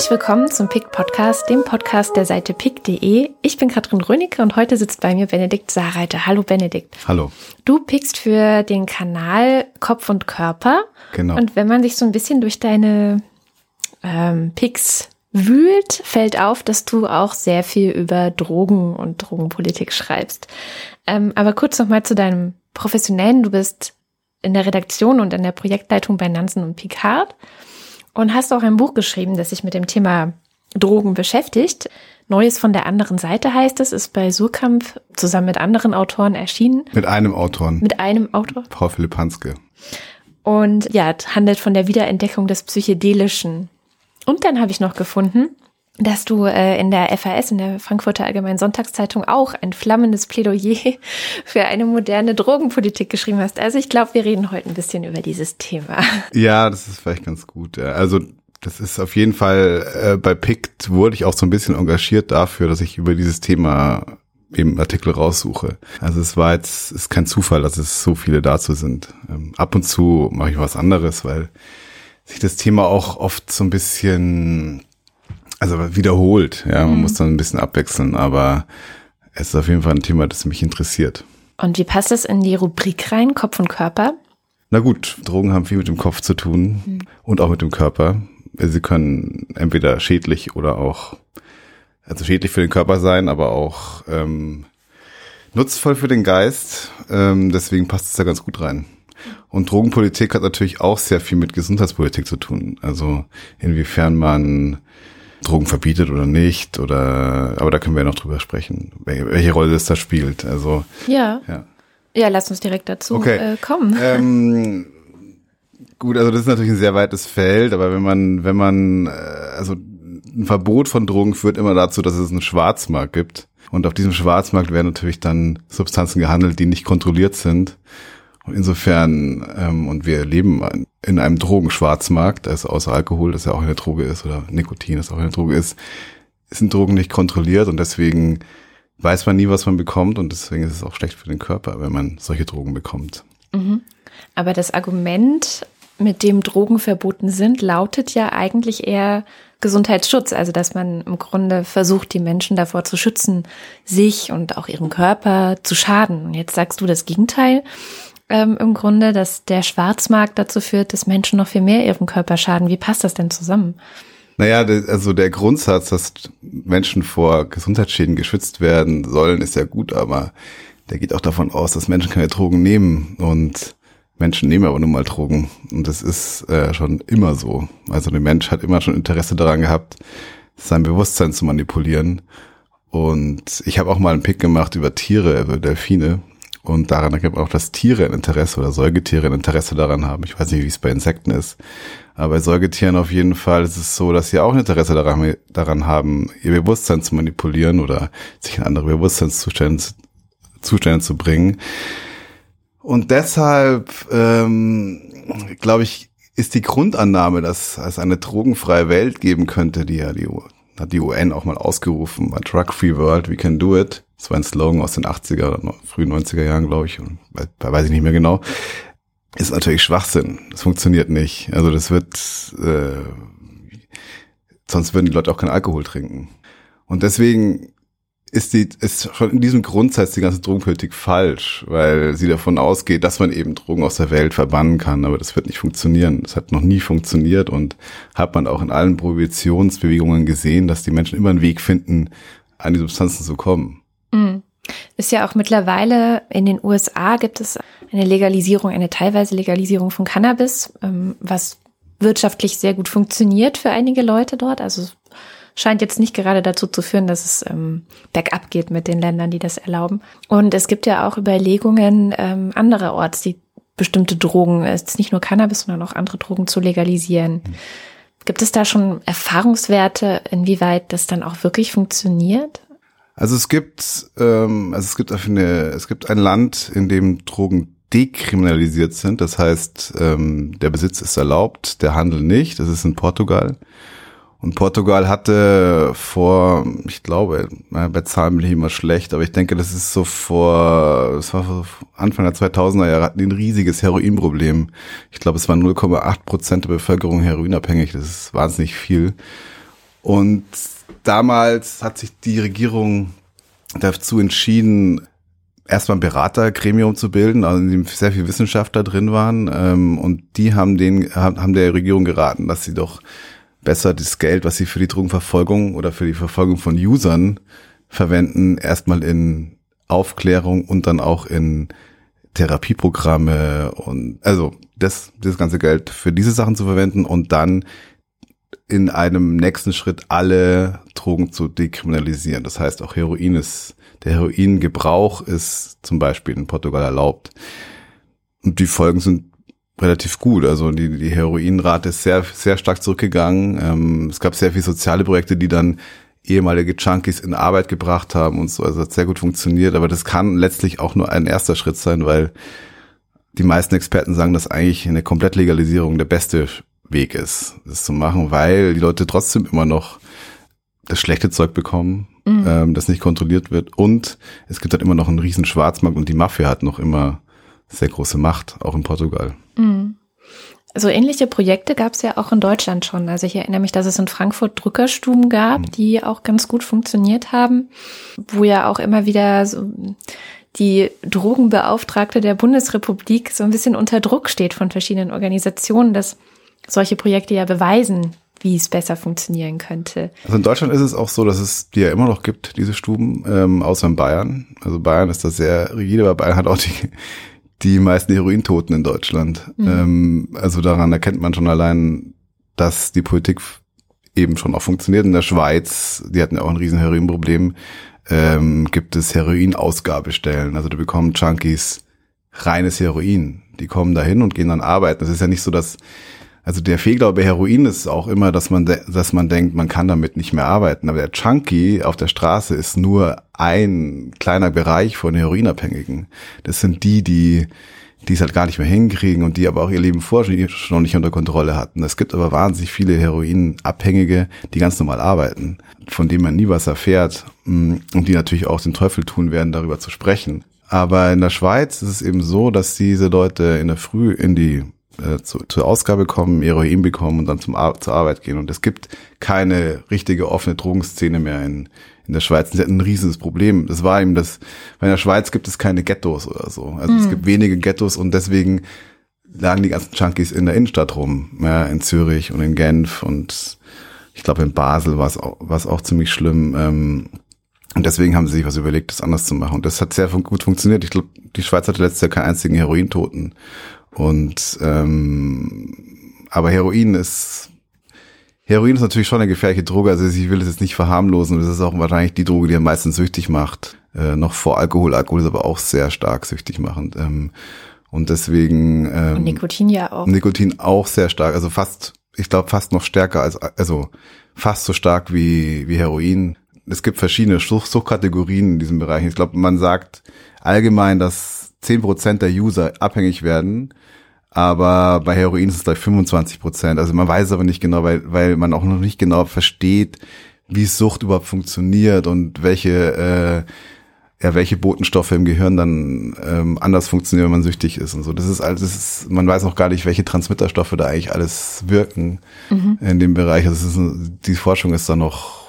Herzlich willkommen zum PIC Podcast, dem Podcast der Seite pick.de. Ich bin Katrin Rönecke und heute sitzt bei mir Benedikt Sareiter. Hallo Benedikt. Hallo. Du pickst für den Kanal Kopf und Körper. Genau. Und wenn man sich so ein bisschen durch deine ähm, Picks wühlt, fällt auf, dass du auch sehr viel über Drogen und Drogenpolitik schreibst. Ähm, aber kurz nochmal zu deinem Professionellen. Du bist in der Redaktion und in der Projektleitung bei Nansen und Picard und hast auch ein Buch geschrieben, das sich mit dem Thema Drogen beschäftigt. Neues von der anderen Seite heißt es, ist bei Surkamp zusammen mit anderen Autoren erschienen. Mit einem Autoren. Mit einem Autor. Frau Philipp Hanske. Und ja, handelt von der Wiederentdeckung des Psychedelischen. Und dann habe ich noch gefunden, dass du äh, in der FAS, in der Frankfurter Allgemeinen Sonntagszeitung, auch ein flammendes Plädoyer für eine moderne Drogenpolitik geschrieben hast. Also ich glaube, wir reden heute ein bisschen über dieses Thema. Ja, das ist vielleicht ganz gut. Also das ist auf jeden Fall, äh, bei PICT wurde ich auch so ein bisschen engagiert dafür, dass ich über dieses Thema eben Artikel raussuche. Also es war jetzt, ist kein Zufall, dass es so viele dazu sind. Ähm, ab und zu mache ich was anderes, weil sich das Thema auch oft so ein bisschen also wiederholt, ja, man mhm. muss dann ein bisschen abwechseln, aber es ist auf jeden Fall ein Thema, das mich interessiert. Und wie passt es in die Rubrik rein, Kopf und Körper? Na gut, Drogen haben viel mit dem Kopf zu tun mhm. und auch mit dem Körper. Sie können entweder schädlich oder auch, also schädlich für den Körper sein, aber auch ähm, nutzvoll für den Geist. Ähm, deswegen passt es da ganz gut rein. Und Drogenpolitik hat natürlich auch sehr viel mit Gesundheitspolitik zu tun. Also inwiefern man Drogen verbietet oder nicht oder aber da können wir ja noch drüber sprechen, welche Rolle das da spielt. Also ja, ja, ja lass uns direkt dazu okay. äh, kommen. Ähm, gut, also das ist natürlich ein sehr weites Feld, aber wenn man wenn man äh, also ein Verbot von Drogen führt immer dazu, dass es einen Schwarzmarkt gibt und auf diesem Schwarzmarkt werden natürlich dann Substanzen gehandelt, die nicht kontrolliert sind. Insofern, ähm, und wir leben in einem Drogenschwarzmarkt, also außer Alkohol, das ja auch eine Droge ist, oder Nikotin, das auch eine Droge ist, sind Drogen nicht kontrolliert und deswegen weiß man nie, was man bekommt und deswegen ist es auch schlecht für den Körper, wenn man solche Drogen bekommt. Mhm. Aber das Argument, mit dem Drogen verboten sind, lautet ja eigentlich eher Gesundheitsschutz, also dass man im Grunde versucht, die Menschen davor zu schützen, sich und auch ihrem Körper zu schaden. Und jetzt sagst du das Gegenteil ähm, im Grunde, dass der Schwarzmarkt dazu führt, dass Menschen noch viel mehr ihrem Körper schaden. Wie passt das denn zusammen? Naja, also der Grundsatz, dass Menschen vor Gesundheitsschäden geschützt werden sollen, ist ja gut, aber der geht auch davon aus, dass Menschen keine Drogen nehmen und Menschen nehmen aber nun mal Drogen und das ist äh, schon immer so. Also der Mensch hat immer schon Interesse daran gehabt, sein Bewusstsein zu manipulieren. Und ich habe auch mal einen Pick gemacht über Tiere, über Delfine. Und daran ergibt auch, dass Tiere ein Interesse oder Säugetiere ein Interesse daran haben. Ich weiß nicht, wie es bei Insekten ist. Aber bei Säugetieren auf jeden Fall ist es so, dass sie auch ein Interesse daran, daran haben, ihr Bewusstsein zu manipulieren oder sich in andere Bewusstseinszustände Zustände zu bringen. Und deshalb, ähm, glaube ich, ist die Grundannahme, dass es eine drogenfreie Welt geben könnte, die ja die, hat die UN auch mal ausgerufen, a drug free world, we can do it, das war ein Slogan aus den 80er oder frühen 90er Jahren, glaube ich. Und, weiß ich nicht mehr genau. Ist natürlich Schwachsinn. Das funktioniert nicht. Also das wird, äh, sonst würden die Leute auch keinen Alkohol trinken. Und deswegen ist die, ist schon in diesem Grundsatz die ganze Drogenpolitik falsch, weil sie davon ausgeht, dass man eben Drogen aus der Welt verbannen kann, aber das wird nicht funktionieren. Das hat noch nie funktioniert und hat man auch in allen Prohibitionsbewegungen gesehen, dass die Menschen immer einen Weg finden, an die Substanzen zu kommen. Mhm. Ist ja auch mittlerweile in den USA gibt es eine Legalisierung, eine teilweise Legalisierung von Cannabis, ähm, was wirtschaftlich sehr gut funktioniert für einige Leute dort. Also scheint jetzt nicht gerade dazu zu führen, dass es ähm, bergab geht mit den Ländern, die das erlauben. Und es gibt ja auch Überlegungen ähm, andererorts, die bestimmte Drogen, jetzt nicht nur Cannabis, sondern auch andere Drogen zu legalisieren. Gibt es da schon Erfahrungswerte, inwieweit das dann auch wirklich funktioniert? Also es gibt, ähm, also es gibt eine, es gibt ein Land, in dem Drogen dekriminalisiert sind. Das heißt, ähm, der Besitz ist erlaubt, der Handel nicht. Das ist in Portugal. Und Portugal hatte vor, ich glaube, bei Zahlen bin ich immer schlecht, aber ich denke, das ist so vor, das war Anfang der 2000er Jahre, hatten ein riesiges Heroinproblem. Ich glaube, es waren 0,8 Prozent der Bevölkerung heroinabhängig. Das ist wahnsinnig viel. Und damals hat sich die Regierung dazu entschieden, erstmal ein Beratergremium zu bilden, also in dem sehr viele Wissenschaftler drin waren. Ähm, und die haben den, haben der Regierung geraten, dass sie doch besser das Geld, was sie für die Drogenverfolgung oder für die Verfolgung von Usern verwenden, erstmal in Aufklärung und dann auch in Therapieprogramme und also das, das ganze Geld für diese Sachen zu verwenden und dann in einem nächsten Schritt alle Drogen zu dekriminalisieren. Das heißt, auch Heroin ist, der Heroingebrauch ist zum Beispiel in Portugal erlaubt. Und die Folgen sind relativ gut. Also die, die Heroinrate ist sehr, sehr stark zurückgegangen. Ähm, es gab sehr viele soziale Projekte, die dann ehemalige Junkies in Arbeit gebracht haben und so. Also hat sehr gut funktioniert. Aber das kann letztlich auch nur ein erster Schritt sein, weil die meisten Experten sagen, dass eigentlich eine Komplettlegalisierung der beste Weg ist, das zu machen, weil die Leute trotzdem immer noch das schlechte Zeug bekommen, mhm. ähm, das nicht kontrolliert wird. Und es gibt halt immer noch einen riesen Schwarzmarkt und die Mafia hat noch immer sehr große Macht, auch in Portugal. Mhm. So ähnliche Projekte gab es ja auch in Deutschland schon. Also ich erinnere mich, dass es in Frankfurt Drückerstuben gab, mhm. die auch ganz gut funktioniert haben, wo ja auch immer wieder so die Drogenbeauftragte der Bundesrepublik so ein bisschen unter Druck steht von verschiedenen Organisationen, dass solche Projekte ja beweisen, wie es besser funktionieren könnte. Also in Deutschland ist es auch so, dass es die ja immer noch gibt, diese Stuben, ähm, außer in Bayern. Also Bayern ist da sehr rigide, aber Bayern hat auch die, die meisten Herointoten in Deutschland. Mhm. Ähm, also daran erkennt man schon allein, dass die Politik eben schon auch funktioniert. In der Schweiz, die hatten ja auch ein riesen Heroinproblem, ähm, gibt es Heroinausgabestellen. Also da bekommen Junkies reines Heroin. Die kommen dahin und gehen dann arbeiten. Das ist ja nicht so, dass also der Fehler bei Heroin ist auch immer, dass man, dass man denkt, man kann damit nicht mehr arbeiten. Aber der Junkie auf der Straße ist nur ein kleiner Bereich von Heroinabhängigen. Das sind die, die, die es halt gar nicht mehr hinkriegen und die aber auch ihr Leben vorher schon nicht unter Kontrolle hatten. Es gibt aber wahnsinnig viele Heroinabhängige, die ganz normal arbeiten, von denen man nie was erfährt mm, und die natürlich auch den Teufel tun werden, darüber zu sprechen. Aber in der Schweiz ist es eben so, dass diese Leute in der Früh in die äh, zu, zur Ausgabe kommen, Heroin bekommen und dann zum Ar zur Arbeit gehen. Und es gibt keine richtige offene Drogenszene mehr in, in der Schweiz. Das ist ein riesiges Problem. Das war eben das, weil in der Schweiz gibt es keine Ghettos oder so. Also mhm. es gibt wenige Ghettos und deswegen lagen die ganzen Junkies in der Innenstadt rum, ja, in Zürich und in Genf und ich glaube in Basel war es auch, war's auch ziemlich schlimm. Ähm, und deswegen haben sie sich was überlegt, das anders zu machen. Und das hat sehr gut funktioniert. Ich glaube, die Schweiz hatte letztes Jahr keinen einzigen Herointoten. Und ähm, aber Heroin ist Heroin ist natürlich schon eine gefährliche Droge, also ich will es jetzt nicht verharmlosen, das ist auch wahrscheinlich die Droge, die am meisten süchtig macht. Äh, noch vor Alkohol. Alkohol ist aber auch sehr stark süchtig machend. Ähm, und deswegen ähm, und Nikotin ja auch. Nikotin auch sehr stark, also fast, ich glaube fast noch stärker als, also fast so stark wie, wie Heroin. Es gibt verschiedene Suchtkategorien in diesem Bereich. Ich glaube, man sagt allgemein, dass zehn Prozent der User abhängig werden aber bei Heroin ist es gleich 25 Prozent. Also man weiß aber nicht genau, weil, weil man auch noch nicht genau versteht, wie Sucht überhaupt funktioniert und welche, äh, ja, welche Botenstoffe im Gehirn dann ähm, anders funktionieren, wenn man süchtig ist und so. Das ist alles, das ist, man weiß auch gar nicht, welche Transmitterstoffe da eigentlich alles wirken mhm. in dem Bereich. Also ist, die Forschung ist da noch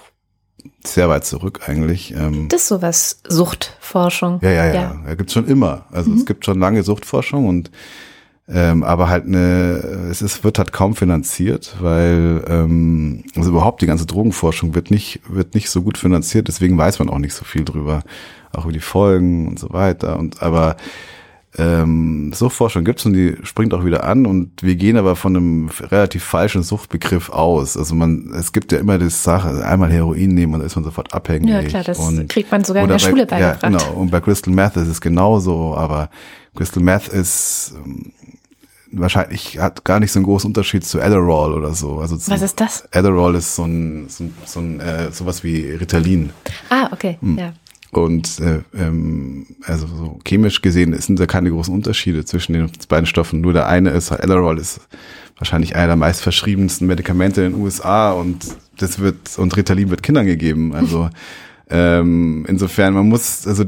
sehr weit zurück eigentlich. Ähm, das ist sowas Suchtforschung. Ja, ja, ja. ja. ja gibt's schon immer. Also mhm. es gibt schon lange Suchtforschung und ähm, aber halt eine, es ist, wird halt kaum finanziert, weil ähm, also überhaupt die ganze Drogenforschung wird nicht, wird nicht so gut finanziert, deswegen weiß man auch nicht so viel drüber, auch über die Folgen und so weiter. Und aber ähm, Suchtforschung gibt's und die springt auch wieder an und wir gehen aber von einem relativ falschen Suchtbegriff aus. Also man, es gibt ja immer die Sache, einmal Heroin nehmen und dann ist man sofort abhängig. Ja klar, das und, kriegt man sogar in der bei, Schule beigebracht. Ja, genau. Und bei Crystal Meth ist es genauso, aber Crystal Meth ist ähm, wahrscheinlich hat gar nicht so einen großen Unterschied zu Adderall oder so. Also Was ist das? Adderall ist so ein, so, ein, so ein äh, sowas wie Ritalin. Ah, okay, hm. ja. Und äh, ähm, also so chemisch gesehen sind da keine großen Unterschiede zwischen den beiden Stoffen. Nur der eine ist, Adderall ist wahrscheinlich einer der meist verschriebensten Medikamente in den USA und das wird und Ritalin wird Kindern gegeben. Also ähm, insofern man muss also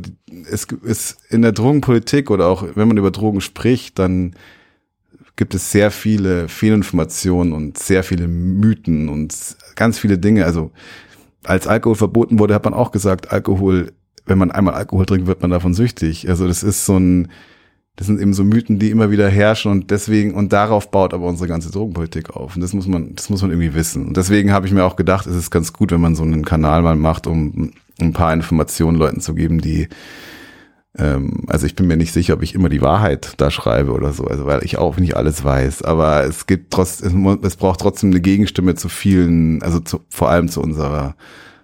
es ist in der Drogenpolitik oder auch wenn man über Drogen spricht, dann gibt es sehr viele Fehlinformationen und sehr viele Mythen und ganz viele Dinge. Also als Alkohol verboten wurde, hat man auch gesagt, Alkohol, wenn man einmal Alkohol trinkt, wird man davon süchtig. Also das ist so ein, das sind eben so Mythen, die immer wieder herrschen und deswegen, und darauf baut aber unsere ganze Drogenpolitik auf. Und das muss man, das muss man irgendwie wissen. Und deswegen habe ich mir auch gedacht, es ist ganz gut, wenn man so einen Kanal mal macht, um ein paar Informationen Leuten zu geben, die, ähm, also ich bin mir nicht sicher, ob ich immer die Wahrheit da schreibe oder so, also weil ich auch nicht alles weiß. Aber es gibt trotzdem, es, braucht trotzdem eine Gegenstimme zu vielen, also zu, vor allem zu unserer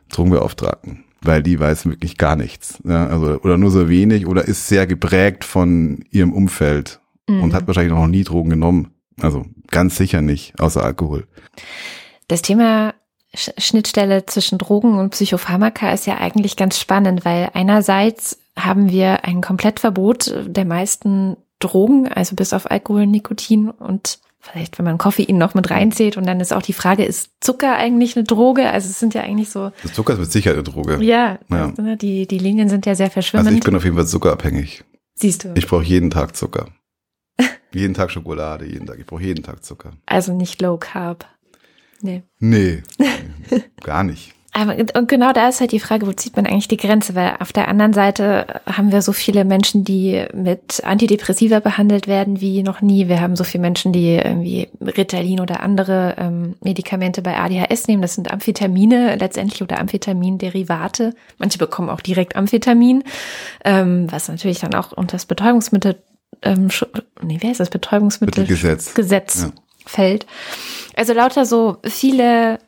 Drogenbeauftragten weil die weiß wirklich gar nichts. Ja, also, oder nur so wenig oder ist sehr geprägt von ihrem Umfeld mhm. und hat wahrscheinlich noch nie Drogen genommen. Also ganz sicher nicht, außer Alkohol. Das Thema Schnittstelle zwischen Drogen und Psychopharmaka ist ja eigentlich ganz spannend, weil einerseits haben wir ein Komplettverbot der meisten Drogen, also bis auf Alkohol, Nikotin und vielleicht, wenn man Koffein noch mit reinzählt und dann ist auch die Frage, ist Zucker eigentlich eine Droge? Also es sind ja eigentlich so. Das Zucker ist mit Sicherheit eine Droge. Ja, ja. Also, die, die Linien sind ja sehr verschwimmend. Also ich bin auf jeden Fall zuckerabhängig. Siehst du. Ich brauche jeden Tag Zucker. jeden Tag Schokolade, jeden Tag. Ich brauche jeden Tag Zucker. Also nicht Low Carb. Nee. Nee, gar nicht. Aber, und genau da ist halt die Frage, wo zieht man eigentlich die Grenze? Weil auf der anderen Seite haben wir so viele Menschen, die mit Antidepressiva behandelt werden wie noch nie. Wir haben so viele Menschen, die irgendwie Ritalin oder andere ähm, Medikamente bei ADHS nehmen. Das sind Amphetamine letztendlich oder Amphetamine-Derivate. Manche bekommen auch direkt Amphetamin, ähm, was natürlich dann auch unter das Betäubungsmittel, ähm, nee, wer ist das Betäubungsmittelgesetz Gesetz ja. fällt. Also lauter so viele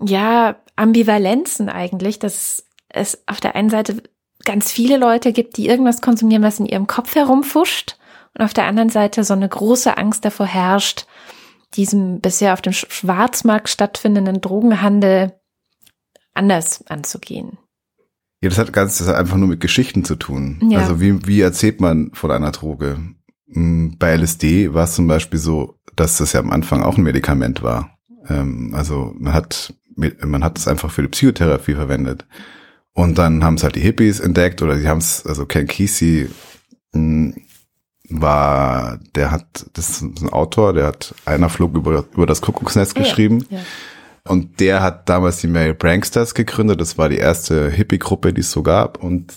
ja, Ambivalenzen eigentlich, dass es auf der einen Seite ganz viele Leute gibt, die irgendwas konsumieren, was in ihrem Kopf herumfuscht und auf der anderen Seite so eine große Angst davor herrscht, diesem bisher auf dem Schwarzmarkt stattfindenden Drogenhandel anders anzugehen. Ja, das hat ganz das hat einfach nur mit Geschichten zu tun. Ja. Also wie, wie erzählt man von einer Droge? Hm, bei LSD war es zum Beispiel so, dass das ja am Anfang auch ein Medikament war. Ähm, also man hat man hat es einfach für die Psychotherapie verwendet. Und dann haben es halt die Hippies entdeckt oder die haben es, also Ken Kesey hm, war, der hat, das ist ein Autor, der hat einer Flug über, über das Kuckucksnest geschrieben. Ja, ja. Und der hat damals die Mary Pranksters gegründet. Das war die erste Hippie-Gruppe, die es so gab. Und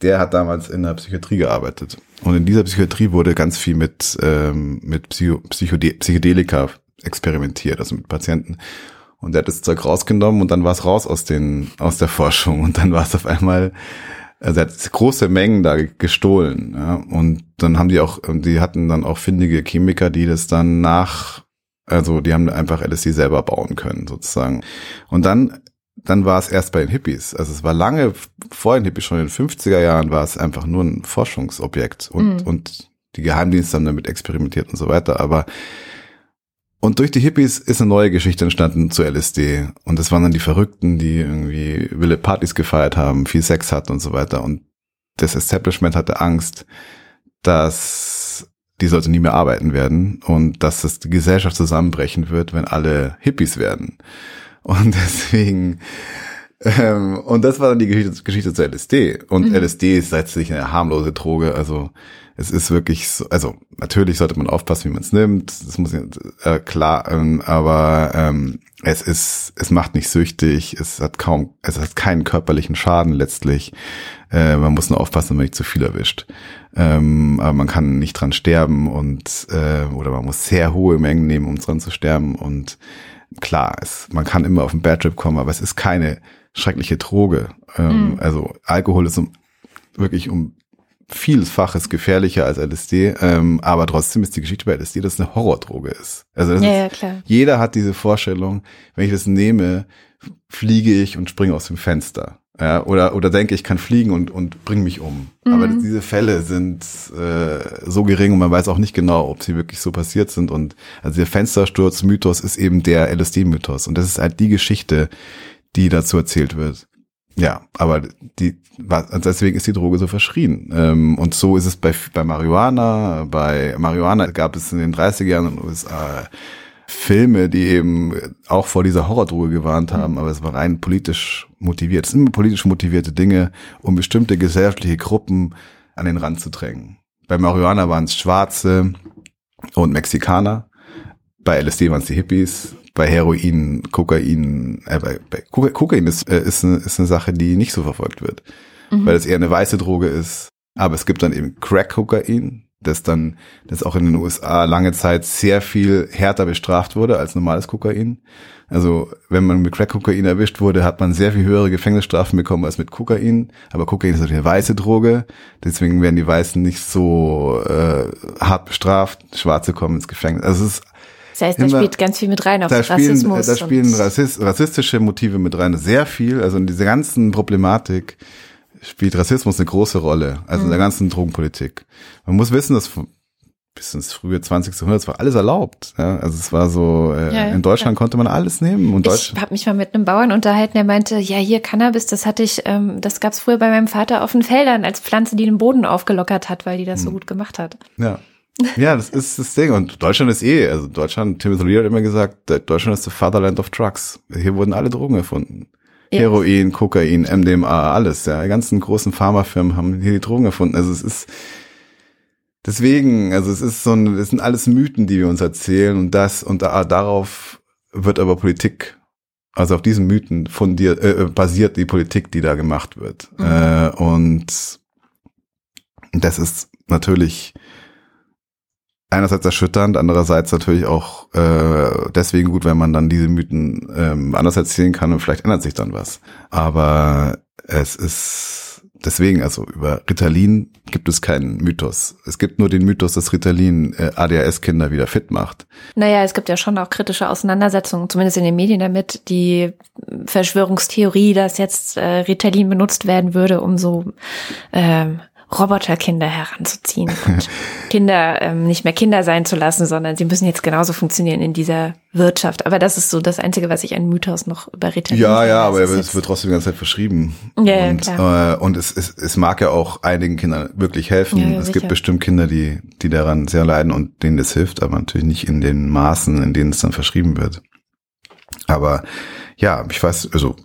der hat damals in der Psychiatrie gearbeitet. Und in dieser Psychiatrie wurde ganz viel mit, ähm, mit Psycho Psychode Psychedelika experimentiert, also mit Patienten. Und der hat das Zeug rausgenommen und dann war es raus aus den, aus der Forschung. Und dann war es auf einmal, also er hat große Mengen da gestohlen. Ja. Und dann haben die auch, die hatten dann auch findige Chemiker, die das dann nach, also die haben einfach LSD selber bauen können, sozusagen. Und dann, dann war es erst bei den Hippies. Also es war lange vor den Hippies, schon in den 50er Jahren war es einfach nur ein Forschungsobjekt und, mhm. und die Geheimdienste haben damit experimentiert und so weiter. Aber und durch die Hippies ist eine neue Geschichte entstanden zu LSD. Und das waren dann die Verrückten, die irgendwie wilde Partys gefeiert haben, viel Sex hatten und so weiter. Und das Establishment hatte Angst, dass die sollte nie mehr arbeiten werden und dass das die Gesellschaft zusammenbrechen wird, wenn alle Hippies werden. Und deswegen, ähm, und das war dann die Geschichte, Geschichte zu LSD. Und mhm. LSD ist letztlich eine harmlose Droge. Also es ist wirklich so, also natürlich sollte man aufpassen, wie man es nimmt, das muss äh, klar, ähm, aber ähm, es ist, es macht nicht süchtig, es hat kaum, es hat keinen körperlichen Schaden letztlich. Äh, man muss nur aufpassen, wenn man nicht zu viel erwischt. Ähm, aber man kann nicht dran sterben und äh, oder man muss sehr hohe Mengen nehmen, um dran zu sterben. Und klar, es, man kann immer auf den Bad Trip kommen, aber es ist keine schreckliche Droge. Ähm, mm. Also Alkohol ist um wirklich um vielfaches gefährlicher als LSD, ähm, aber trotzdem ist die Geschichte bei LSD, dass es eine Horrordroge ist. Also ja, ja, ist, jeder hat diese Vorstellung, wenn ich das nehme, fliege ich und springe aus dem Fenster. Ja, oder, oder denke, ich kann fliegen und, und bring mich um. Mhm. Aber diese Fälle sind äh, so gering und man weiß auch nicht genau, ob sie wirklich so passiert sind. Und also der Fenstersturz-Mythos ist eben der LSD-Mythos. Und das ist halt die Geschichte, die dazu erzählt wird. Ja, aber die, also deswegen ist die Droge so verschrien. Ähm, und so ist es bei, bei Marihuana. Bei Marihuana gab es in den 30er Jahren in den USA Filme, die eben auch vor dieser Horrordroge gewarnt haben, aber es war rein politisch motiviert. Es sind immer politisch motivierte Dinge, um bestimmte gesellschaftliche Gruppen an den Rand zu drängen. Bei Marihuana waren es Schwarze, und Mexikaner. Bei LSD waren es die Hippies. Bei Heroin, Kokain, äh, bei, bei Kokain ist, äh, ist, eine, ist eine Sache, die nicht so verfolgt wird, mhm. weil es eher eine weiße Droge ist. Aber es gibt dann eben Crack-Kokain, das dann, das auch in den USA lange Zeit sehr viel härter bestraft wurde als normales Kokain. Also wenn man mit Crack-Kokain erwischt wurde, hat man sehr viel höhere Gefängnisstrafen bekommen als mit Kokain. Aber Kokain ist natürlich eine weiße Droge, deswegen werden die Weißen nicht so äh, hart bestraft. Schwarze kommen ins Gefängnis. Also es ist das heißt, da spielt ganz viel mit rein auf da Rassismus. Spielen, da spielen Rassist, rassistische Motive mit rein, sehr viel. Also in dieser ganzen Problematik spielt Rassismus eine große Rolle, also mhm. in der mhm. ganzen Drogenpolitik. Man muss wissen, dass bis ins frühe 20. Jahrhundert war alles erlaubt. Ja? Also es war so, äh, ja, in Deutschland ja. konnte man alles nehmen. Und ich habe mich mal mit einem Bauern unterhalten, der meinte, ja hier Cannabis, das hatte ich, ähm, das gab's früher bei meinem Vater auf den Feldern als Pflanze, die den Boden aufgelockert hat, weil die das mhm. so gut gemacht hat. Ja. Ja, das ist das Ding. Und Deutschland ist eh, also Deutschland, Timothy Leary hat immer gesagt, Deutschland ist the fatherland of drugs. Hier wurden alle Drogen erfunden. Ja. Heroin, Kokain, MDMA, alles. Ja, die ganzen großen Pharmafirmen haben hier die Drogen erfunden. Also es ist deswegen, also es ist so ein, es sind alles Mythen, die wir uns erzählen und das und da, darauf wird aber Politik, also auf diesen Mythen fundiert, äh, basiert die Politik, die da gemacht wird. Mhm. Äh, und das ist natürlich einerseits erschütternd, andererseits natürlich auch äh, deswegen gut, wenn man dann diese Mythen ähm, anders erzählen kann und vielleicht ändert sich dann was. Aber es ist deswegen, also über Ritalin gibt es keinen Mythos. Es gibt nur den Mythos, dass Ritalin äh, ADHS-Kinder wieder fit macht. Naja, es gibt ja schon auch kritische Auseinandersetzungen, zumindest in den Medien damit, die Verschwörungstheorie, dass jetzt äh, Ritalin benutzt werden würde, um so ähm, Roboterkinder heranzuziehen und Kinder ähm, nicht mehr Kinder sein zu lassen, sondern sie müssen jetzt genauso funktionieren in dieser Wirtschaft. Aber das ist so das Einzige, was ich an Mythos noch über Ritalin Ja, ja, aber es wird trotzdem die ganze Zeit verschrieben. Ja, und ja, äh, und es, es, es mag ja auch einigen Kindern wirklich helfen. Ja, es sicher. gibt bestimmt Kinder, die, die daran sehr leiden und denen das hilft, aber natürlich nicht in den Maßen, in denen es dann verschrieben wird. Aber ja, ich weiß, also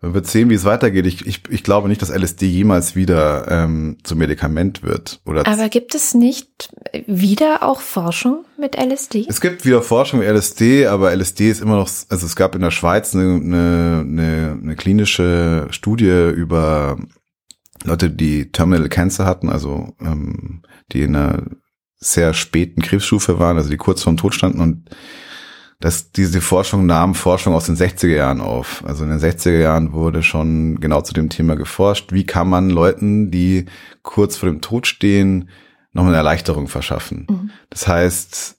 man wird sehen, wie es weitergeht. Ich, ich, ich glaube nicht, dass LSD jemals wieder ähm, zum Medikament wird. Oder Aber gibt es nicht wieder auch Forschung mit LSD? Es gibt wieder Forschung mit LSD, aber LSD ist immer noch, also es gab in der Schweiz eine, eine, eine, eine klinische Studie über Leute, die Terminal Cancer hatten, also ähm, die in einer sehr späten Krebsstufe waren, also die kurz vorm Tod standen und dass diese Forschung nahm Forschung aus den 60er Jahren auf. Also in den 60er Jahren wurde schon genau zu dem Thema geforscht. Wie kann man Leuten, die kurz vor dem Tod stehen, noch eine Erleichterung verschaffen? Mhm. Das heißt,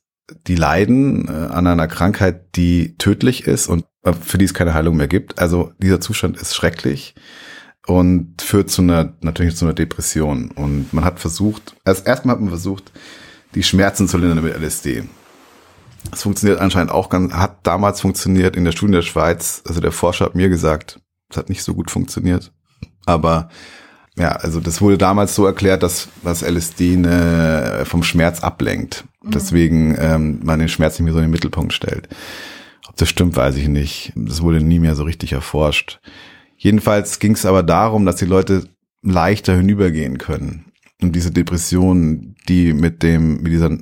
die leiden äh, an einer Krankheit, die tödlich ist und äh, für die es keine Heilung mehr gibt. Also dieser Zustand ist schrecklich und führt zu einer, natürlich zu einer Depression. Und man hat versucht, als erstmal hat man versucht, die Schmerzen zu lindern mit LSD. Es funktioniert anscheinend auch ganz, hat damals funktioniert in der Studie der Schweiz. Also der Forscher hat mir gesagt, es hat nicht so gut funktioniert. Aber ja, also das wurde damals so erklärt, dass was LSD ne, vom Schmerz ablenkt. Mhm. Deswegen ähm, man den Schmerz nicht mehr so in den Mittelpunkt stellt. Ob das stimmt, weiß ich nicht. Das wurde nie mehr so richtig erforscht. Jedenfalls ging es aber darum, dass die Leute leichter hinübergehen können. Und diese Depression, die mit dem, mit dieser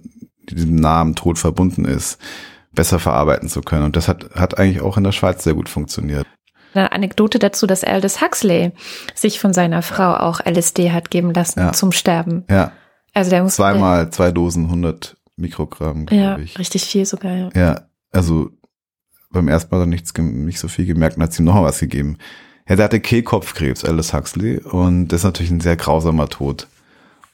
die diesem Namen Tod verbunden ist, besser verarbeiten zu können. Und das hat, hat eigentlich auch in der Schweiz sehr gut funktioniert. Eine Anekdote dazu, dass Aldous Huxley sich von seiner Frau auch LSD hat geben lassen ja. zum Sterben. Ja. Also der muss zweimal zwei Dosen 100 Mikrogramm, glaube ja, ich. Richtig viel sogar. Ja. ja, also beim ersten Mal hat er nichts, nicht so viel gemerkt und hat ihm noch was gegeben. Ja, der hatte Kehlkopfkrebs, Aldous Huxley, und das ist natürlich ein sehr grausamer Tod.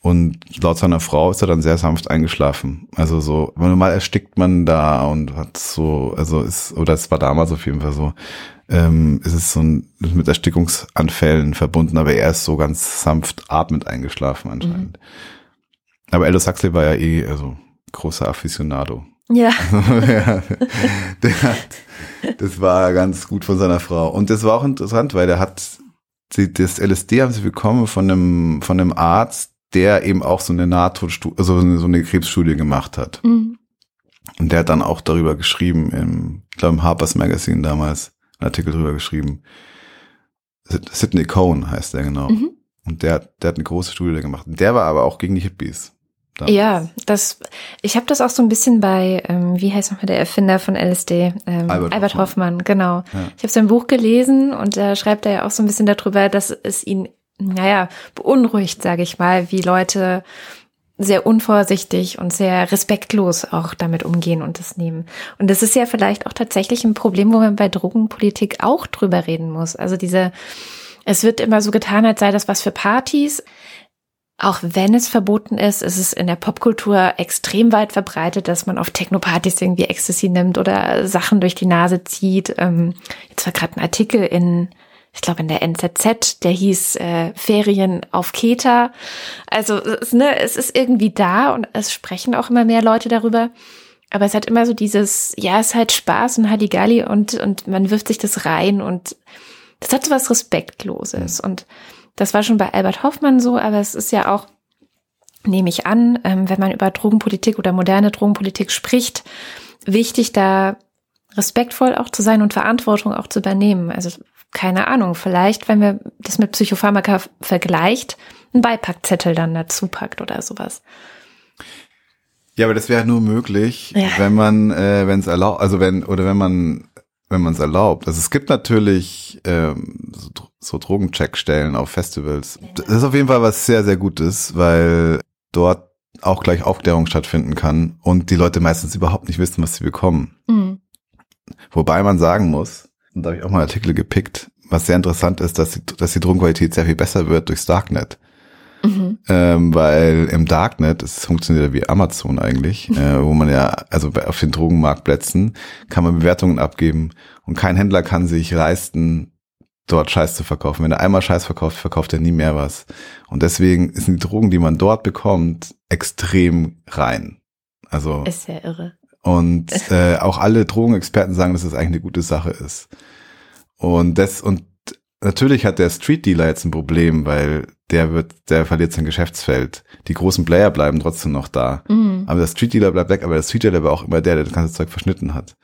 Und laut seiner Frau ist er dann sehr sanft eingeschlafen. Also so, mal erstickt man da und hat so, also ist, oder es war damals auf jeden Fall so, ähm, ist es so ein, mit Erstickungsanfällen verbunden, aber er ist so ganz sanft atmend eingeschlafen anscheinend. Mhm. Aber Aldous Huxley war ja eh, also großer Aficionado. Ja. ja der hat, das war ganz gut von seiner Frau. Und das war auch interessant, weil der hat, das LSD haben sie bekommen von einem, von einem Arzt, der eben auch so eine Nahtodstudie, also so eine Krebsstudie gemacht hat. Mhm. Und der hat dann auch darüber geschrieben, im, ich glaube im Harper's Magazine damals, einen Artikel darüber geschrieben. Sidney Cohn heißt der genau. Mhm. Und der, der hat eine große Studie gemacht. Der war aber auch gegen die Hippies. Damals. Ja, das, ich habe das auch so ein bisschen bei, ähm, wie heißt nochmal der Erfinder von LSD? Ähm, Albert, Albert Hoffmann. Hoffmann, genau. Ja. Ich habe sein Buch gelesen und da schreibt er ja auch so ein bisschen darüber, dass es ihn, naja, beunruhigt, sage ich mal, wie Leute sehr unvorsichtig und sehr respektlos auch damit umgehen und das nehmen. Und das ist ja vielleicht auch tatsächlich ein Problem, wo man bei Drogenpolitik auch drüber reden muss. Also diese, es wird immer so getan, als sei das was für Partys. Auch wenn es verboten ist, ist es in der Popkultur extrem weit verbreitet, dass man auf Technopartys irgendwie Ecstasy nimmt oder Sachen durch die Nase zieht. Ähm, jetzt war gerade ein Artikel in, ich glaube in der NZZ, der hieß äh, Ferien auf Keta. Also es, ne, es ist irgendwie da und es sprechen auch immer mehr Leute darüber. Aber es hat immer so dieses, ja, es ist halt Spaß und Halligalli und, und man wirft sich das rein und das hat so was Respektloses. Mhm. Und das war schon bei Albert Hoffmann so, aber es ist ja auch, nehme ich an, ähm, wenn man über Drogenpolitik oder moderne Drogenpolitik spricht, wichtig da respektvoll auch zu sein und Verantwortung auch zu übernehmen. Also keine Ahnung, vielleicht, wenn wir das mit Psychopharmaka vergleicht, einen Beipackzettel dann dazu packt oder sowas. Ja, aber das wäre nur möglich, ja. wenn man, äh, wenn es erlaubt, also wenn, oder wenn man wenn man es erlaubt. Also es gibt natürlich ähm, so, so Drogencheckstellen auf Festivals. Das ist auf jeden Fall was sehr, sehr Gutes, weil dort auch gleich Aufklärung stattfinden kann und die Leute meistens überhaupt nicht wissen, was sie bekommen. Mhm. Wobei man sagen muss, und da habe ich auch mal Artikel gepickt, was sehr interessant ist, dass die, dass die Drogenqualität sehr viel besser wird durchs Darknet. Mhm. Ähm, weil im Darknet, es funktioniert ja wie Amazon eigentlich, mhm. äh, wo man ja, also auf den Drogenmarktplätzen kann man Bewertungen abgeben und kein Händler kann sich leisten, dort Scheiß zu verkaufen. Wenn er einmal Scheiß verkauft, verkauft er nie mehr was. Und deswegen sind die Drogen, die man dort bekommt, extrem rein. Also ist sehr irre. Und äh, auch alle Drogenexperten sagen, dass das eigentlich eine gute Sache ist. Und das und natürlich hat der Street Dealer jetzt ein Problem, weil der wird, der verliert sein Geschäftsfeld. Die großen Player bleiben trotzdem noch da. Mhm. Aber der Street Dealer bleibt weg, aber der Street Dealer war auch immer der, der das ganze Zeug verschnitten hat.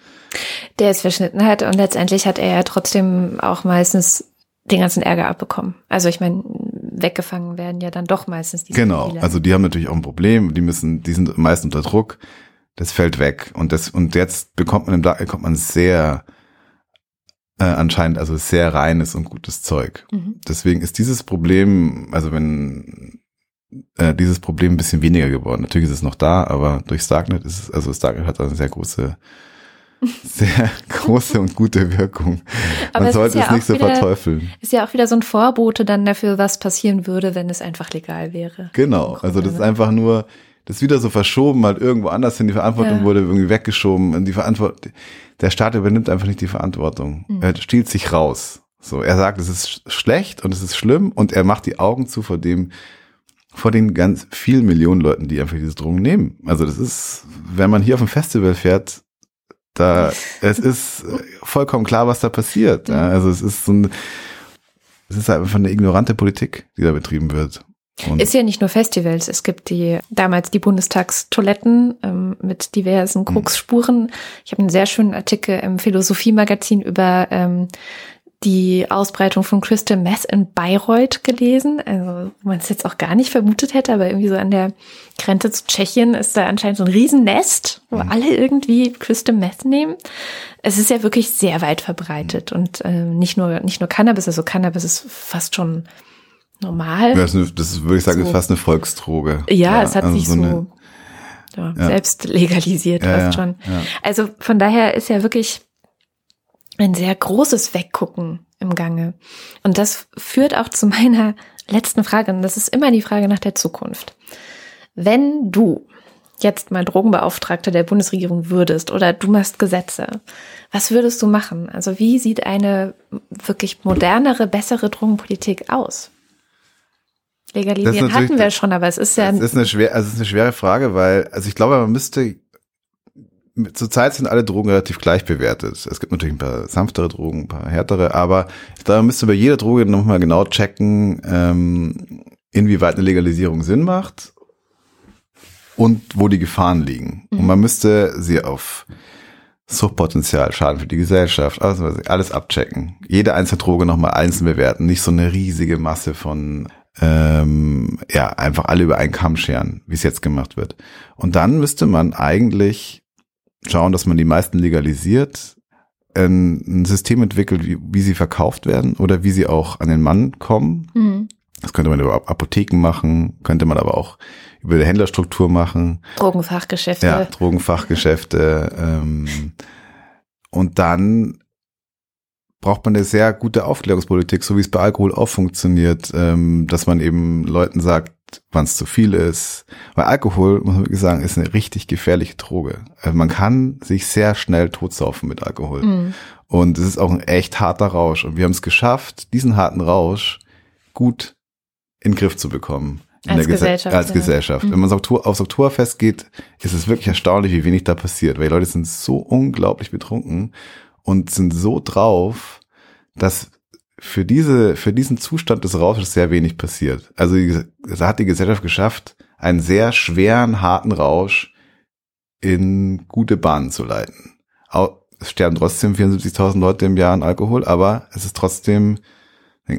Der es verschnitten hat und letztendlich hat er ja trotzdem auch meistens den ganzen Ärger abbekommen. Also ich meine, weggefangen werden ja dann doch meistens die Genau, Dealer. also die haben natürlich auch ein Problem, die müssen, die sind meist unter Druck. Das fällt weg und das und jetzt bekommt man im Dark bekommt man sehr äh, anscheinend also sehr reines und gutes Zeug. Mhm. Deswegen ist dieses Problem, also wenn äh, dieses Problem ein bisschen weniger geworden. Natürlich ist es noch da, aber durch Starknet ist es, also Starknet hat eine sehr große, sehr große und gute Wirkung. Man aber sollte es, ja es nicht so wieder, verteufeln. Ist ja auch wieder so ein Vorbote dann dafür, was passieren würde, wenn es einfach legal wäre. Genau, also das ist einfach nur, das ist wieder so verschoben, halt irgendwo anders hin, die Verantwortung ja. wurde irgendwie weggeschoben und die Verantwortung, der Staat übernimmt einfach nicht die Verantwortung. Mhm. Er stiehlt sich raus. So, er sagt, es ist schlecht und es ist schlimm und er macht die Augen zu vor dem, vor den ganz vielen Millionen Leuten, die einfach diese Drogen nehmen. Also das ist, wenn man hier auf ein Festival fährt, da, es ist vollkommen klar, was da passiert. Ja, mhm. also es ist so ein, es ist einfach eine ignorante Politik, die da betrieben wird. Und ist ja nicht nur Festivals. Es gibt die damals die Bundestagstoiletten ähm, mit diversen Krugsspuren. Ich habe einen sehr schönen Artikel im Philosophie-Magazin über ähm, die Ausbreitung von Crystal Meth in Bayreuth gelesen. Also man es jetzt auch gar nicht vermutet hätte, aber irgendwie so an der Grenze zu Tschechien ist da anscheinend so ein Riesennest, wo mhm. alle irgendwie Crystal Meth nehmen. Es ist ja wirklich sehr weit verbreitet und äh, nicht nur nicht nur Cannabis, also Cannabis ist fast schon normal. Das, ist, würde ich sagen, so. ist fast eine Volksdroge. Ja, ja es hat also sich so, eine, ja. selbst legalisiert fast schon. Also von daher ist ja wirklich ein sehr großes Weggucken im Gange. Und das führt auch zu meiner letzten Frage, und das ist immer die Frage nach der Zukunft. Wenn du jetzt mal Drogenbeauftragter der Bundesregierung würdest oder du machst Gesetze, was würdest du machen? Also wie sieht eine wirklich modernere, bessere Drogenpolitik aus? Legalisieren hatten wir schon, aber es ist ja. Es ist eine schwer, also es ist eine schwere Frage, weil, also ich glaube, man müsste, zurzeit sind alle Drogen relativ gleich bewertet. Es gibt natürlich ein paar sanftere Drogen, ein paar härtere, aber ich glaube, man müsste bei jeder Droge nochmal genau checken, ähm, inwieweit eine Legalisierung Sinn macht und wo die Gefahren liegen. Mhm. Und man müsste sie auf Suchtpotenzial, Schaden für die Gesellschaft, alles, alles abchecken. Jede einzelne Droge nochmal einzeln bewerten, nicht so eine riesige Masse von ähm, ja, einfach alle über einen Kamm scheren, wie es jetzt gemacht wird. Und dann müsste man eigentlich schauen, dass man die meisten legalisiert, ein, ein System entwickelt, wie, wie sie verkauft werden oder wie sie auch an den Mann kommen. Mhm. Das könnte man über Apotheken machen, könnte man aber auch über die Händlerstruktur machen. Drogenfachgeschäfte. Ja, Drogenfachgeschäfte. ähm, und dann braucht man eine sehr gute Aufklärungspolitik, so wie es bei Alkohol auch funktioniert, ähm, dass man eben Leuten sagt, wann es zu viel ist. Weil Alkohol, muss man wirklich sagen, ist eine richtig gefährliche Droge. Also man kann sich sehr schnell totsaufen mit Alkohol. Mhm. Und es ist auch ein echt harter Rausch. Und wir haben es geschafft, diesen harten Rausch gut in den Griff zu bekommen. als Gesellschaft. als ja. Gesellschaft. Mhm. Wenn man aufs Oktoberfest geht, ist es wirklich erstaunlich, wie wenig da passiert, weil die Leute sind so unglaublich betrunken und sind so drauf, dass für diese, für diesen Zustand des Rausches sehr wenig passiert. Also da hat die Gesellschaft geschafft, einen sehr schweren, harten Rausch in gute Bahnen zu leiten. Es sterben trotzdem 74.000 Leute im Jahr an Alkohol, aber es ist trotzdem,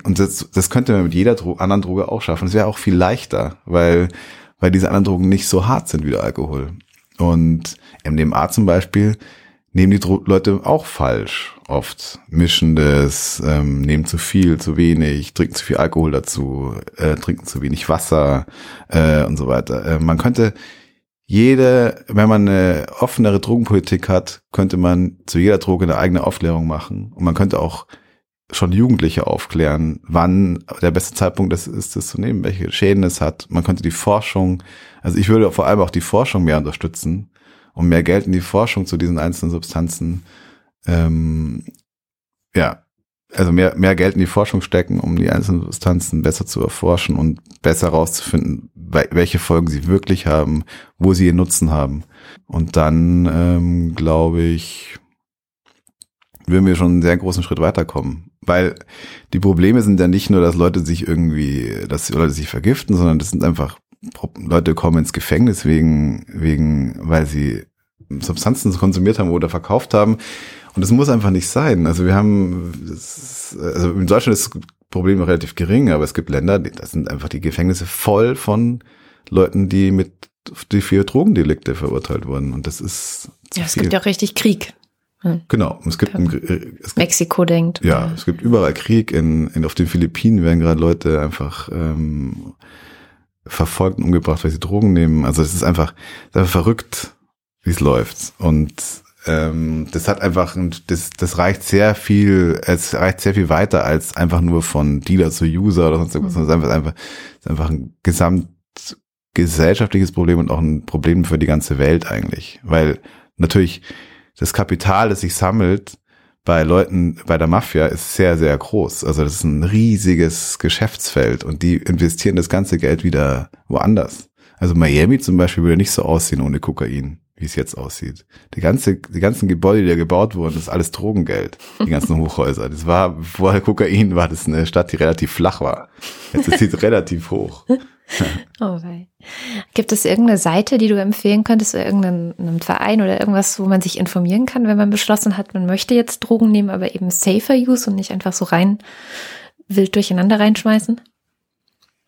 und das, das könnte man mit jeder Dro anderen Droge auch schaffen. Es wäre auch viel leichter, weil, weil diese anderen Drogen nicht so hart sind wie der Alkohol. Und MDMA zum Beispiel nehmen die Leute auch falsch oft. Mischen das, ähm, nehmen zu viel, zu wenig, trinken zu viel Alkohol dazu, äh, trinken zu wenig Wasser äh, und so weiter. Äh, man könnte jede, wenn man eine offenere Drogenpolitik hat, könnte man zu jeder Droge eine eigene Aufklärung machen. Und man könnte auch schon Jugendliche aufklären, wann der beste Zeitpunkt ist, ist das zu nehmen, welche Schäden es hat. Man könnte die Forschung, also ich würde vor allem auch die Forschung mehr unterstützen, und mehr Geld in die Forschung zu diesen einzelnen Substanzen, ähm, ja, also mehr, mehr Geld in die Forschung stecken, um die einzelnen Substanzen besser zu erforschen und besser herauszufinden, welche Folgen sie wirklich haben, wo sie ihren Nutzen haben. Und dann, ähm, glaube ich, würden wir schon einen sehr großen Schritt weiterkommen. Weil die Probleme sind ja nicht nur, dass Leute sich irgendwie, dass Leute sich vergiften, sondern das sind einfach Leute kommen ins Gefängnis wegen, wegen, weil sie Substanzen konsumiert haben oder verkauft haben. Und das muss einfach nicht sein. Also wir haben, das, also in Deutschland ist das Problem relativ gering, aber es gibt Länder, das sind einfach die Gefängnisse voll von Leuten, die mit die für Drogendelikte verurteilt wurden. Und das ist ja, es viel. gibt ja auch richtig Krieg. Hm. Genau. Es gibt, ein, es gibt Mexiko denkt. Ja, ja, es gibt überall Krieg. In, in auf den Philippinen werden gerade Leute einfach ähm, verfolgt und umgebracht, weil sie Drogen nehmen. Also es ist einfach, es ist einfach verrückt, wie es läuft. Und ähm, das hat einfach, das, das reicht sehr viel, es reicht sehr viel weiter als einfach nur von Dealer zu User oder sonst irgendwas. Mhm. Es ist einfach, einfach, ist einfach ein gesamtgesellschaftliches Problem und auch ein Problem für die ganze Welt eigentlich. Weil natürlich das Kapital, das sich sammelt, bei Leuten, bei der Mafia ist sehr, sehr groß. Also das ist ein riesiges Geschäftsfeld und die investieren das ganze Geld wieder woanders. Also Miami zum Beispiel würde nicht so aussehen ohne Kokain wie es jetzt aussieht. Die ganze, die ganzen Gebäude, die da gebaut wurden, das ist alles Drogengeld. Die ganzen Hochhäuser. Das war, vorher Kokain war das eine Stadt, die relativ flach war. Jetzt ist sie relativ hoch. oh wei. Gibt es irgendeine Seite, die du empfehlen könntest, oder irgendeinen Verein oder irgendwas, wo man sich informieren kann, wenn man beschlossen hat, man möchte jetzt Drogen nehmen, aber eben safer use und nicht einfach so rein wild durcheinander reinschmeißen?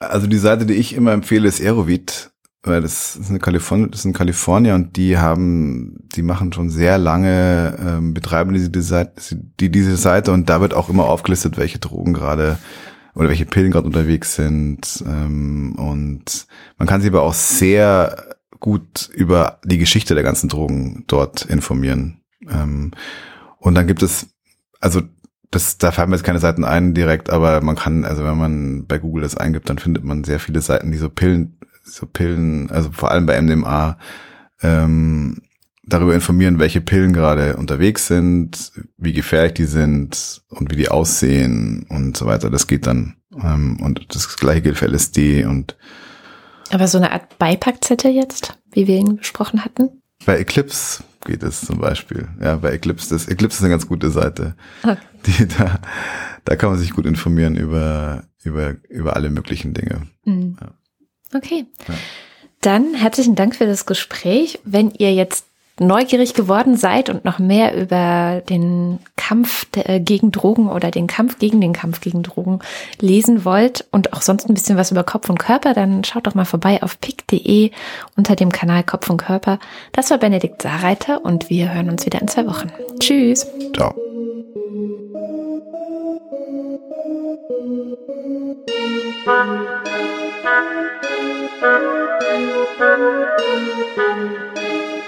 Also die Seite, die ich immer empfehle, ist Aerovit weil das ist eine Kalifornien, das ist in Kalifornien und die haben, die machen schon sehr lange, ähm, betreiben diese, die, diese Seite und da wird auch immer aufgelistet, welche Drogen gerade oder welche Pillen gerade unterwegs sind. Ähm, und man kann sich aber auch sehr gut über die Geschichte der ganzen Drogen dort informieren. Ähm, und dann gibt es, also das, da fallen mir jetzt keine Seiten ein direkt, aber man kann, also wenn man bei Google das eingibt, dann findet man sehr viele Seiten, die so Pillen so Pillen, also vor allem bei MDMA, ähm, darüber informieren, welche Pillen gerade unterwegs sind, wie gefährlich die sind und wie die aussehen und so weiter. Das geht dann. Ähm, und das gleiche gilt für LSD und aber so eine Art Beipackzettel jetzt, wie wir ihn besprochen hatten? Bei Eclipse geht es zum Beispiel. Ja, bei Eclipse, das Eclipse ist eine ganz gute Seite. Okay. Die, da, da kann man sich gut informieren über, über, über alle möglichen Dinge. Mhm. Ja. Okay. Ja. Dann herzlichen Dank für das Gespräch. Wenn ihr jetzt neugierig geworden seid und noch mehr über den Kampf äh, gegen Drogen oder den Kampf gegen den Kampf gegen Drogen lesen wollt und auch sonst ein bisschen was über Kopf und Körper, dann schaut doch mal vorbei auf pick.de unter dem Kanal Kopf und Körper. Das war Benedikt Saarreiter und wir hören uns wieder in zwei Wochen. Tschüss. Ciao.